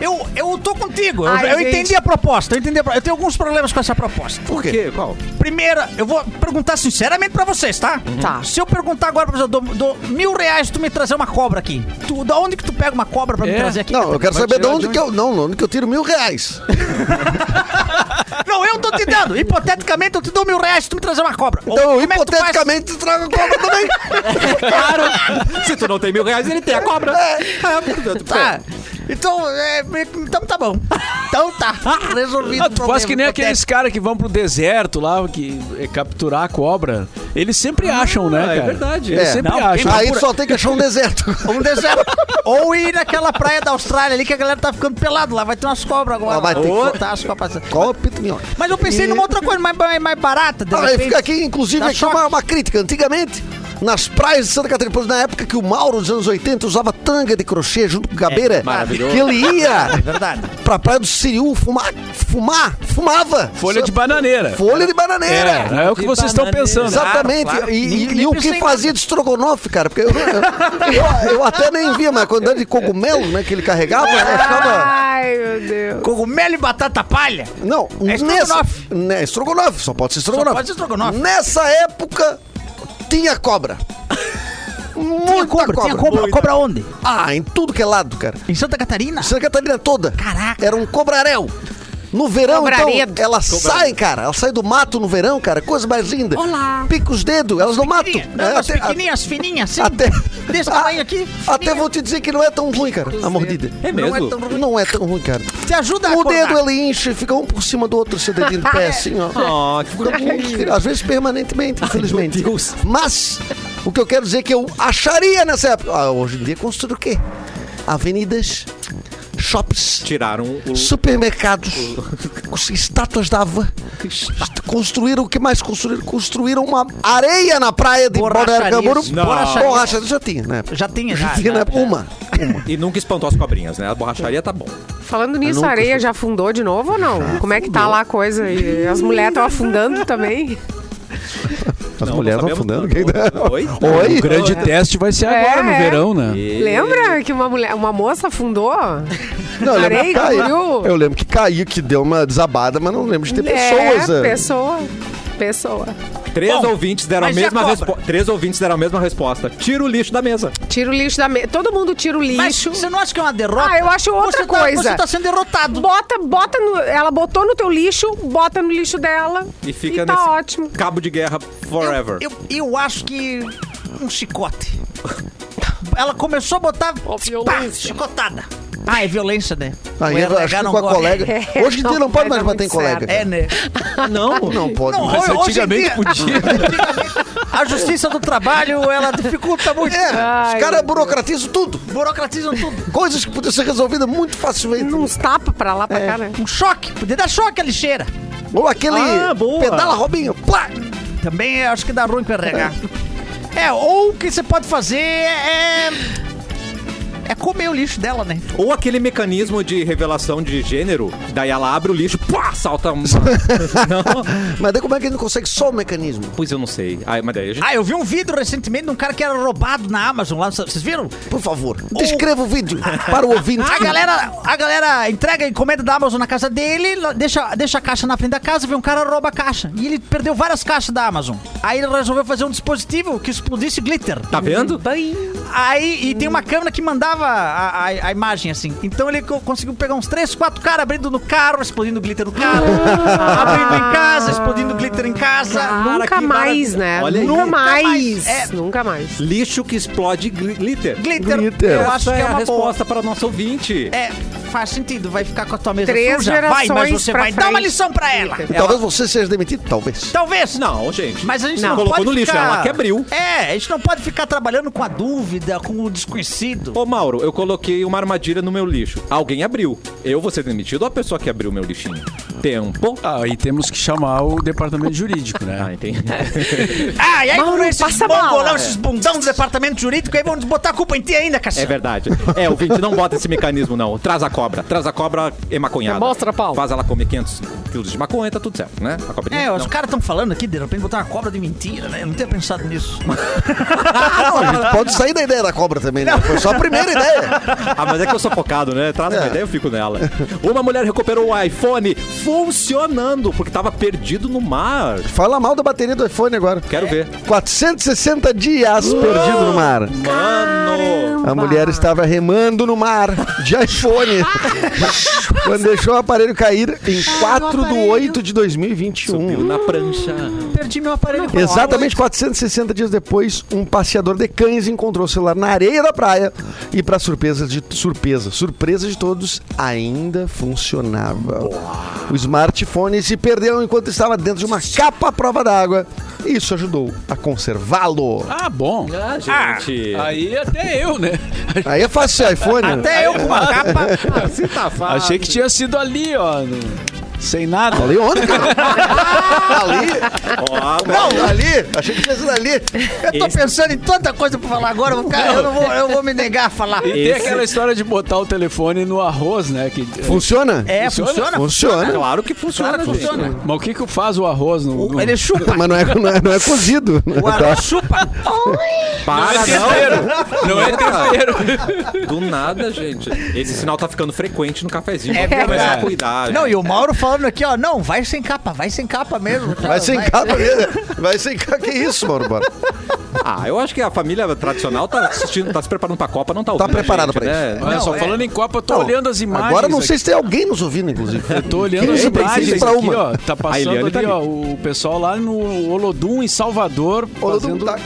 Eu, eu tô contigo. Eu, Ai, eu gente. entendi a proposta. Eu, entendi a pro- eu tenho alguns problemas com essa proposta. Por quê? quê? Qual? Primeiro, eu vou perguntar sinceramente pra vocês, tá? Tá. Se eu perguntar agora pra você, eu dou, dou mil reais se tu me trazer uma cobra aqui. Tu, da onde que tu pega uma cobra pra me É. trazer aqui? Não, eu quero saber de onde de que eu. Não, onde que eu tiro mil reais. Não, eu tô te dando. Hipoteticamente, eu te dou mil reais se tu me trazer uma cobra. Então, Como é que tu hipoteticamente, traga a cobra também. Claro! Se tu não tem mil reais, ele tem a cobra. É. Tá. Então, é, então tá bom. Então tá. Resolvido Ah, tu problema. faz que nem aqueles caras que vão pro deserto lá, que é capturar a cobra. Eles sempre acham, né, é cara? verdade. Eles É. sempre Não, acham. Aí procura- só tem que achar um deserto. Um deserto. Ou ir naquela praia da Austrália ali que a galera tá ficando pelado. Lá vai ter umas cobras agora. Ah, vai ter que- botar as cobras. É minhoca? Mas eu pensei numa outra coisa mais, mais, mais barata. De Ah, repente. fica aqui, inclusive, aqui uma, uma crítica. Antigamente, nas praias de Santa Catarina, na época que o Mauro, nos anos 80, usava tanga de crochê junto com o Gabeira, maravilhoso. que ele ia É verdade. pra praia do Siriu fumar, fumar, fumava. Folha de bananeira. Folha de bananeira. É, é o que De vocês estão bananeira. pensando. Exatamente. Claro, claro. E, e- e o que em fazia de estrogonofe, cara? Porque eu, eu, eu- eu até nem via, mas a quantidade de cogumelo né, que ele carregava, né, ficava... Ai, meu Deus. Cogumelo e batata palha. Não, É nessa, estrogonofe. né, estrogonofe, só pode ser estrogonofe. pode ser estrogonofe. Nessa época, tinha cobra. Muita Tinha cobra, tinha cobra. Muita. Cobra onde? Ah, em tudo que é lado, cara. Em Santa Catarina? Santa Catarina toda. Caraca. Era um cobrarel. No verão, Cobraredo. então, elas saem, cara. Elas saem do mato no verão, cara. Coisa mais linda. Olá. Pica os dedos, elas no mato. Pequenininha. É, Não, as até- pequenininhas, fininhas, assim. Até, Desse tamanho aqui. Até fininha. vou te dizer que não é tão ruim, cara, a mordida. É Não é mesmo? tão ruim. Não é tão ruim, cara. Te ajuda a O acordar. dedo ele enche, fica um por cima do outro, seu dedinho de pé, assim, ó. Oh, que Fica muito- Às vezes permanentemente, infelizmente. meu Deus. Mas, o que eu quero dizer é que eu acharia nessa época. Ah, hoje em dia construir o quê? Avenidas, shops, Tiraram o. supermercados, os- estátuas d'água. Construíram o que mais construíram? Construíram uma areia na praia de. Borracharia. Borracharia já tinha, né? Já tinha, Já já. tinha, já, né? já. Uma. E nunca espantou as cobrinhas, né? A borracharia tá bom. Falando nisso, a areia já afundou de novo ou não? Como é que tá lá a coisa? E as mulheres estão afundando também? As Não, mulheres não estão afundando. Quem Oi? Oi? O grande teste vai ser agora, no É. verão, né? E- Lembra que uma mulher, uma moça afundou? Não, eu lembro que caiu. Eu lembro que caiu, que deu uma desabada, mas não lembro de ter É, pessoas. é. pessoa. Pessoa. Três Bom, ouvintes deram a mas mesma cobra? resposta. Três ouvintes deram a mesma resposta. Tira o lixo da mesa. Tira o lixo da mesa. Todo mundo tira o Mas lixo. você não acha que é uma derrota? Ah, eu acho outra Você tá- coisa. Você tá sendo derrotado. Bota, bota no, ela botou no teu lixo, bota no lixo dela. E fica tá nesse ótimo. cabo de guerra forever. Eu, eu, eu acho que um chicote. Ela começou a botar pá, chicotada. Ah, é violência, né? Aí RH acho que com a gosta. colega. É, Hoje em dia não pode mais bater em colega. É, né? Não, não pode. Não, em antigamente dia- podia. A justiça do trabalho, ela dificulta muito. É, Ai, os caras burocratizam tudo. Burocratizam tudo. Coisas que podiam ser resolvidas muito facilmente. Uns tapa pra lá, pra cá, né? Um choque. Podia dar choque à lixeira. Ou aquele Ah, pedala Robinho. Plá! Também acho que dá ruim pra RH. É, ou o que você pode fazer é. É comer o lixo dela, né? Ou aquele mecanismo de revelação de gênero, daí ela abre o lixo, pá, salta uma... não, Mas daí como é que ele não consegue só o mecanismo? pois eu não sei. Ai, mas daí a gente... Ah, eu vi um vídeo recentemente de um cara que era roubado na Amazon lá. Vocês viram? Por favor, descreva o vídeo para o ouvinte. A galera, a galera entrega encomenda da Amazon na casa dele, deixa, deixa a caixa na frente da casa, vê um cara rouba a caixa. E ele perdeu várias caixas da Amazon. Aí ele resolveu fazer um dispositivo que explodisse glitter. Tá vendo? Aí, e tem uma câmera que mandava a, a- a imagem, assim. Então ele co- conseguiu pegar uns 3, 4 caras abrindo no carro, explodindo glitter no carro, abrindo em casa, explodindo glitter em casa. Nunca que mais, maravilha. né? Olha aí. Nunca Nunca mais. mais. É. Nunca mais. Lixo que explode gli- glitter. Glitter, Glitter. eu acho Essa que é é a uma boa. resposta para o nosso ouvinte. É, faz sentido. Vai ficar com a tua mesa Três suja? Vai, mas você vai dar uma frente. lição pra ela. E talvez você seja demitido, talvez. Talvez. Não, gente. Mas a gente Não. não, Colocou pode no lixo, ficar... ela que abriu. É, a gente não pode ficar trabalhando com a dúvida, com o desconhecido. Ô, Mauro, eu coloquei uma armadilha no meu lixo. Alguém abriu. Eu vou ser demitido ou a pessoa que abriu o meu lixinho? Tempo. Ah, aí temos que chamar o departamento jurídico, Ah, né? entendi. Ah, e aí Mauro, esses passa a bongolão, bola. esses bundão do departamento jurídico, aí vão botar a culpa em ti ainda, É Cassiano. verdade. É, o Vinte não bota esse mecanismo, não. Traz a cobra. Traz a cobra é maconhada. Mostra, pau. Faz ela comer 500 quilos de maconha, tá tudo certo, né? A cobrinha. É, os caras estão falando aqui, de repente botar uma cobra de mentira, né? Eu não tinha pensado nisso. Não, a gente pode sair da ideia da cobra também, né? Foi só a primeira ideia. Ah, mas é que eu sou focado, né? Traz uma É. ideia, eu fico nela. Uma mulher recuperou o iPhone funcionando, porque tava perdido no mar. Fala mal da bateria do iPhone agora. Quero ver. 460 dias perdido no mar. Mano! A mulher estava remando no mar de iPhone quando deixou o aparelho cair em 4 de 8 de 2021. Subiu na prancha. Perdi meu aparelho. Exatamente 460 dias depois, um passeador de cães encontrou o celular na areia da praia e, para surpresa de surpresa, surpresa de todos, ainda funcionava. O smartphone se perdeu enquanto estava dentro de uma capa à prova d'água. E isso ajudou a conservá-lo. Ah, bom. Ah, gente. Aí até eu, né? Aí é fácil iPhone. né? Até eu com uma capa. Assim tá fácil. Achei que tinha sido ali, ó. no- Sem nada. Ali onde, cara? ali? Ó, Não, ali. Achei que tinha sido ali. Eu tô pensando em tanta coisa pra falar agora, eu vou, ficar- eu, não vou, eu vou me negar a falar. E tem Esse- aquela história de botar o telefone no arroz, né? Que, Funciona? É, Funciona? funciona? Funciona. Claro que funciona, Claro que gente. funciona. Mas o que que faz o arroz no... no... Ele chupa. Mas não é, não é, não é cozido. O arroz chupa. Para, não. Não é tempero. Do nada, gente. Esse sinal tá ficando frequente no cafezinho. É verdade. cuidar. Não, e o Mauro falando aqui, ó, não, vai sem capa, vai sem capa mesmo. Vai sem capa mesmo. Vai sem capa. Que isso, Mauro Bora? Ah, eu acho que a família tradicional tá assistindo, tá se preparando pra Copa, não tá ouvindo. a preparada gente, pra né? Olha Não, só, é- falando em Copa, eu tô Não, olhando as imagens. Agora não aqui. sei se tem alguém nos ouvindo, inclusive. Eu tô olhando as imagens isso pra aqui, uma. ó. Tá passando ali, tá ali. ó, o pessoal lá no Olodum, em Salvador, fazendo, Tá-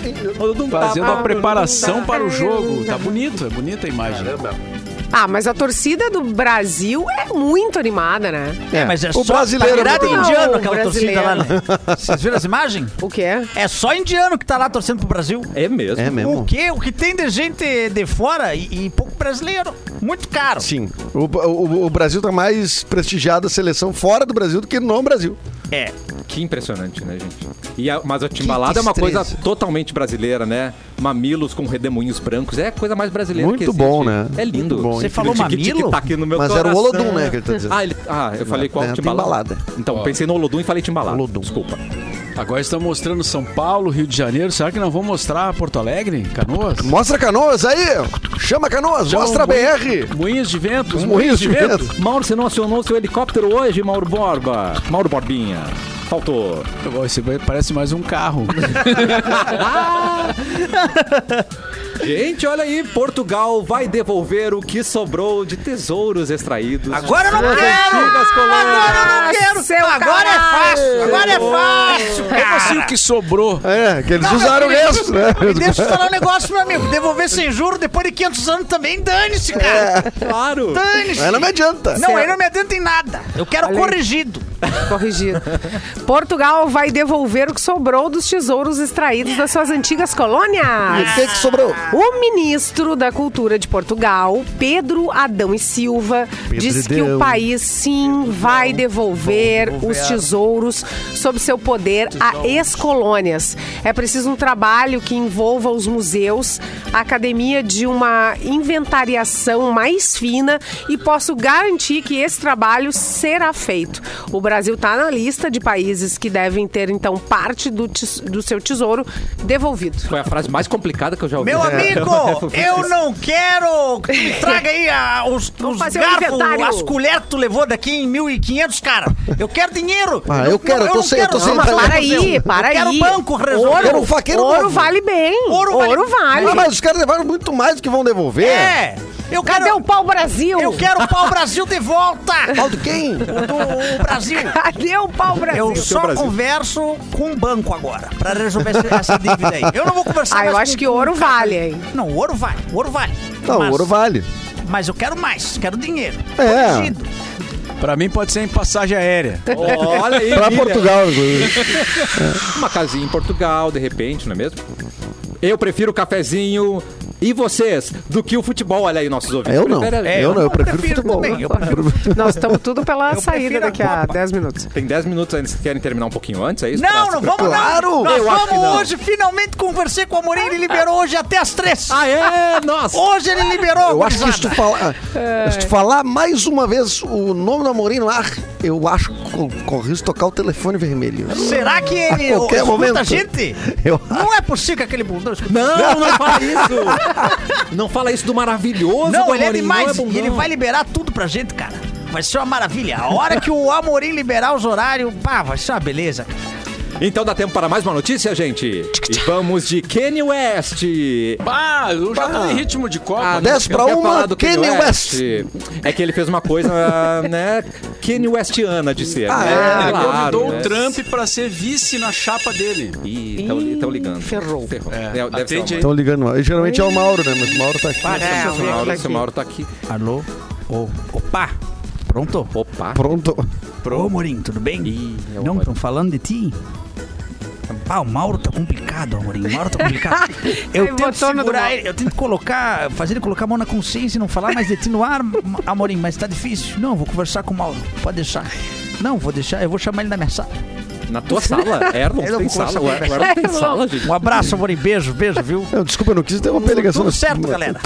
fazendo a preparação para o jogo. Tá bonito, é bonita a imagem. Ah, mas a torcida do Brasil é muito animada, né? É, Mas é o só brasileiro. tá virado Não, indiano aquela brasileiro. torcida lá, né? Vocês viram as imagens? O quê? É só indiano que tá lá torcendo pro Brasil. É mesmo. É mesmo. O quê? O que tem de gente de fora e, e pouco brasileiro. Muito caro. Sim. O, o, o Brasil tá mais prestigiado a seleção fora do Brasil do que no Brasil. É. Que impressionante, né, gente? E a, mas a timbalada é uma coisa totalmente brasileira, né? Mamilos com redemoinhos brancos. É a coisa mais brasileira Muito que existe. bom, né? É lindo. Muito bom. Você falou Tique, tique, mamilo? Tá aqui no meu Mas era o coração. Olodum, né, que ele tá dizendo. Ah, ele- ah, eu falei qual É, timbalada? timbalada. Então, pensei no Olodum e falei timbalada. Olodum. Desculpa. Agora estão mostrando São Paulo, Rio de Janeiro. Será que não vão mostrar Porto Alegre, Canoas? Mostra Canoas aí! Chama Canoas, Chama mostra a BR! Moinhos de vento. os Moinhos de vento. Mauro, você não acionou seu helicóptero hoje, Mauro Borba? Mauro Borbinha. Faltou. Esse parece mais um carro. Gente, olha aí, Portugal vai devolver o que sobrou de tesouros extraídos. Agora eu não quero! Agora eu não quero! Seu Agora é fácil! Agora é fácil! Como assim o que sobrou? É, que eles usaram o resto, né? Me deixa eu te falar um negócio, meu amigo. Devolver sem juro depois de 500 anos também, dane-se, cara. Claro. Dane-se. Aí não me adianta. Não, aí não me adianta em nada. Eu quero aí. corrigido. Corrigido. Portugal vai devolver o que sobrou dos tesouros extraídos das suas antigas E colônias. o que que sobrou? O ministro da Cultura de Portugal, Pedro Adão e Silva, disse que Adão. o país sim vai devolver os tesouros sob seu poder a ex-colônias. É preciso um trabalho que envolva os museus, a academia de uma inventariação mais fina e posso garantir que esse trabalho será feito. O Brasil está na lista de países que devem ter então parte do, tes- do seu tesouro devolvido. Foi a frase mais complicada que eu já ouvi. Meu É. amigo, eu não quero. Traga aí a- os, os um garfos, inventário. as colheres que tu levou daqui em 1500, cara. Eu quero dinheiro. Ah, eu quero, eu tô não sem- eu tô quero sem- para museu. aí, para eu quero aí. banco resolver. Ouro, Quero um faqueiro ouro novo. vale bem. Ouro Ouro, vale- vale. Ah, mas os caras levaram muito mais do que vão devolver. É. Eu Cadê quero, o pau Brasil? eu quero o pau Brasil de volta. Pau de quem? Do Brasil. Cadê o pau Brasil? Eu só Brasil. converso com o banco agora, pra resolver essa- dívida aí. Eu não vou conversar Ah, eu mais acho com- que ouro vale, hein? Não, ouro vale, ouro vale. Não, Mas ouro vale. mas eu quero mais, quero dinheiro. É. Corrigido. Pra mim pode ser em passagem aérea. Olha aí, Pra. Portugal. inclusive. Uma casinha em Portugal, de repente, não é mesmo? Eu prefiro o cafezinho e vocês do que o futebol. Olha aí, nossos ouvintes. Eu não. É, eu não, eu prefiro, prefiro futebol. também, eu prefiro. Nós estamos tudo pela Eu saída daqui a Copa. 10 minutos. Tem 10 minutos ainda. Vocês querem terminar um pouquinho antes, é isso? Não, Pra- não vamos Claro! não. Nós Eu acho que vamos não. hoje, finalmente conversei com o Amorim, ele liberou hoje até as três. Ah, é? Nossa! Hoje ele liberou, Eu acho que se tu, falar, se tu falar mais uma vez o nome do Amorim no ar, eu acho que co- corre risco de tocar o telefone vermelho. Será que ele A qualquer escuta momento. a gente? Eu Não é possível que aquele bundão escuta. Não, não fala isso! Não fala isso do maravilhoso Não, do ele é demais. não é e ele vai liberar tudo pra gente, cara. Vai ser uma maravilha. A hora que o Amorim liberar os horários, pá, vai ser uma beleza. Então dá tempo para mais uma notícia, gente? E vamos de Kanye West. Bah, eu já tô em ritmo de Copa. né? 10 pra Quer falar uma, do Kanye West. É que ele fez uma coisa, né, Kanye Westiana de ser. Ah, né? é, Ele Claro, convidou né? o Trump pra ser vice na chapa dele. Ih, estão ligando. ferrou. É, Deve- uma- aí. Estão ligando. E geralmente é o Mauro, né? Mas o Mauro tá aqui. É, Seu alguém Mauro, tá aqui. Mauro tá aqui. Alô? Ô, opa! Pronto? Opa. Pronto. Ô, Amorim, tudo bem? Ih, é o Não, estão falando de ti? Ah, o Mauro tá complicado, Amorim. O Mauro tá complicado. Eu tento botou no do segurar ele, eu tento colocar, fazer ele colocar a mão na consciência e não falar mais de ti no ar, Amorim, mas tá difícil. Não, vou conversar com o Mauro. Pode deixar. Não, vou deixar, eu vou chamar ele na minha sala. Na tua sala? Erlon, Eu não tem sala? O conversar com Erlon tem sala, gente. Um abraço, Amorim. Beijo, beijo, viu? Não, desculpa, eu não quis interromper a ligação. Tudo certo, galera.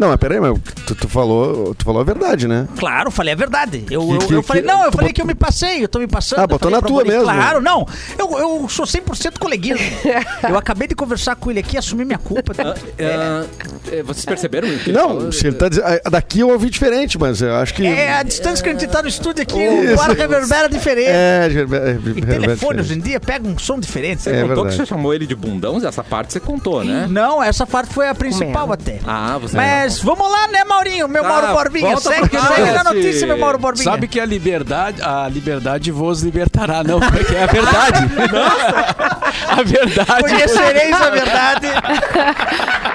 Não, mas peraí, mas tu, tu falou, tu falou a verdade, né? Claro, falei a verdade. Eu, Que- eu, que- eu falei, que- não, eu falei bot- que eu me passei, eu tô me passando. Ah, botou na tua mesmo. Claro, não. Eu, eu sou 100% coleguismo. eu acabei de conversar com ele aqui, assumi minha culpa. Ah, é, vocês perceberam o que ele Não, falou? se ele tá dizendo. ah, Daqui eu ouvi diferente, mas eu acho que. É a distância que a gente tá no estúdio aqui, Isso. o ar reverbera diferente. É, Gerber- é, E telefone hoje em dia pega um som diferente. Você É contou verdade. que você chamou ele de bundão? Essa parte você contou, né? Não, essa parte foi a principal Comendo. até. Ah, você Mas vamos lá, né, Maurinho? Meu Tá, Mauro Borbinha. Segue, segue na notícia, meu Mauro Borbinha. Sabe que a liberdade, a liberdade vos libertará, não, porque é a verdade. a verdade. Conhecereis a verdade.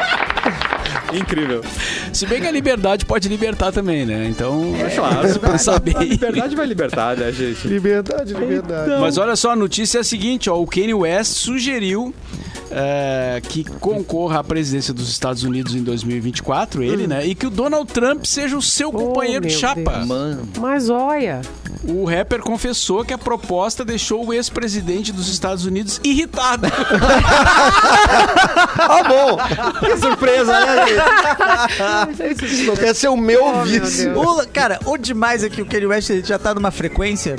Incrível. Se bem que a liberdade pode libertar também, né? Então, Claro, se pensar a bem. liberdade vai libertar, né, gente? Liberdade, liberdade. Mas olha só, a notícia é a seguinte, ó, o Kanye West sugeriu é, que concorra à presidência dos Estados Unidos em 2024, ele, né? E que o Donald Trump seja o seu companheiro de chapa. Mano. Mas olha, O rapper confessou que a proposta deixou o ex-presidente dos Estados Unidos irritado. Ah, bom! Que surpresa, né, Não quer ser o meu Oh, meu vice. Deus. O, cara, o demais é que o Kanye West já tá numa frequência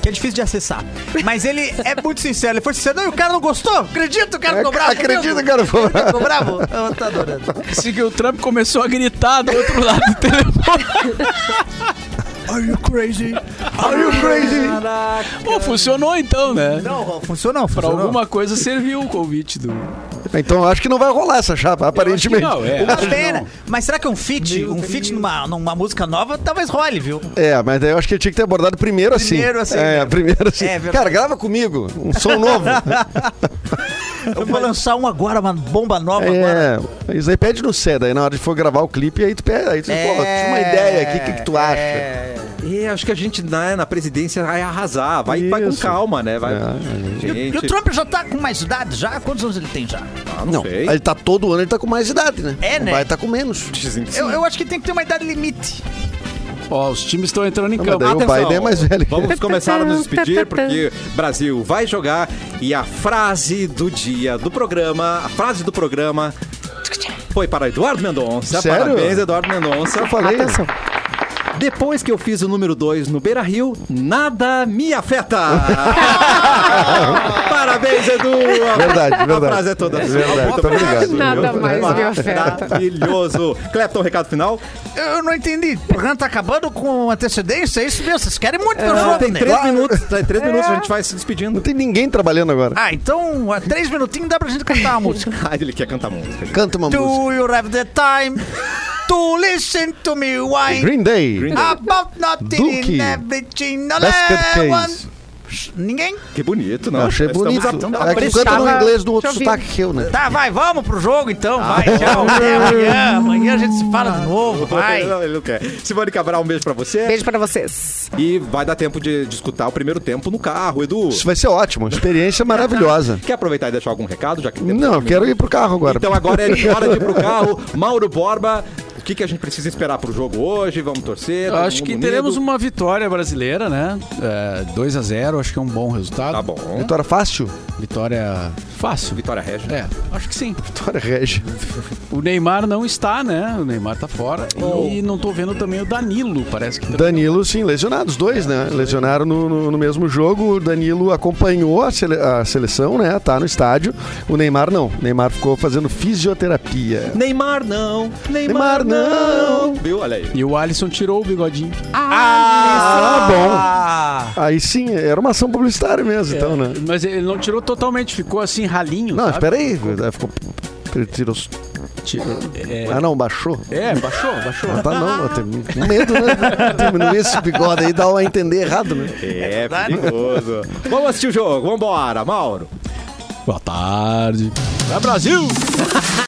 que é difícil de acessar. Mas ele é muito sincero. Ele foi sincero. Não, e o cara não gostou. Acredito, o cara ficou bravo. Acredita, mesmo. cara, ficou bravo. Ficou bravo? Eu tô adorando. Que o Trump começou a gritar do outro lado do telefone. Are you crazy? Are you crazy? Pô, funcionou então, né? Não, funcionou, Pra funcionou. alguma coisa serviu o convite do. Então eu acho que não vai rolar essa chapa, aparentemente. Não, é. Uma pena. Mas será que é um feat? Um feat numa, numa música nova talvez role, viu? É, mas daí eu acho que ele tinha que ter abordado primeiro assim. Primeiro assim, É, né? primeiro assim. É. Cara, grava comigo, um som novo. Eu vou lançar um agora, uma bomba nova agora. é, isso aí pede no C, daí na hora de for gravar o clipe, aí tu pede, aí tu diz, pô, tinha uma ideia aqui, o que, que tu acha? É. Acho que a gente né, na presidência vai arrasar. Vai, vai com Isso. calma, né? Vai, É, E, o- e gente, o Trump já tá com mais idade já? Quantos anos ele tem já? ah, não, Não, sei. ele tá todo ano, ele tá com mais idade, né? É, né? Vai estar com menos. Dizem que sim. Eu, eu acho que tem que ter uma idade limite. Ó, os times estão entrando em Não, mas campo. daí o Atenção, Biden é mais velho. Vamos começar a nos despedir porque Brasil vai jogar e a frase do dia do programa, a frase do programa foi para Eduardo Mendonça. Sério? Parabéns, Eduardo Mendonça. Eu falei. atenção. Depois que eu fiz o número 2 no Beira Rio, nada me afeta. Parabéns, Edu. Verdade, A verdade. frase é toda sua. Verdade, Muito obrigado. Nada mais me afeta. Maravilhoso. Clepton, recado final? Eu não entendi. O programa tá acabando com antecedência? É isso mesmo? Vocês querem muito ver o Não, jogo, tem né? três minutos. Tem três minutos, a gente vai se despedindo. Não tem ninguém trabalhando agora. Ah, então, há três minutinhos dá pra gente cantar uma música. Ah, ele quer cantar música. Canta uma música. Do you have the time to listen to me whine Green Day. Green Day. about nothing in everything all Basket I want? Case. Ninguém? Que bonito, não? Eu achei Estamos bonito. É que canta no inglês do outro sotaque que eu, né? Tá, vai, vamos pro jogo então. Ah, Vai, tchau. Até amanhã. Amanhã a gente se fala de novo. Vai. Não, ele não quer. Simone Cabral, um beijo pra você. Beijo pra vocês. E vai dar tempo de, de escutar o primeiro tempo no carro, Edu. Isso vai ser ótimo. Experiência maravilhosa. Quer aproveitar e deixar algum recado? Já que Não, eu quero ir pro carro agora. Então agora é hora de ir pro carro. Mauro Borba, que, que a gente precisa esperar pro jogo hoje? Vamos torcer? Eu todo acho que mundo teremos unido? uma vitória brasileira, né? É, 2 a 0 acho que é um bom resultado. Tá bom. Vitória fácil? Vitória fácil. Vitória Regia. É, acho que sim. Vitória Regia. O Neymar não está, né? O Neymar tá fora. E não tô vendo também o Danilo, parece que também. Danilo, sim, lesionados, dois, né? Lesionaram no, no- no mesmo jogo. O Danilo acompanhou a, sele- a seleção, né? Tá no estádio. O Neymar não. O Neymar ficou fazendo fisioterapia. Neymar não. Neymar Neymar, não. Viu? Olha aí. E o Alisson tirou o bigodinho. Ah, Ah, bom. Aí sim, era uma ação publicitária mesmo, então, né? Mas ele não tirou totalmente, ficou assim ralinho. Não, sabe? espera aí. Ficou... Ele tirou... Tirou- É, Ah, não, baixou. é, baixou, baixou. Ah, tá não, eu tenho medo, né? Diminuir esse bigode aí dá a entender errado, né? É, perigoso. Vamos assistir o jogo. Vambora, Mauro. Boa tarde. Vai, Brasil!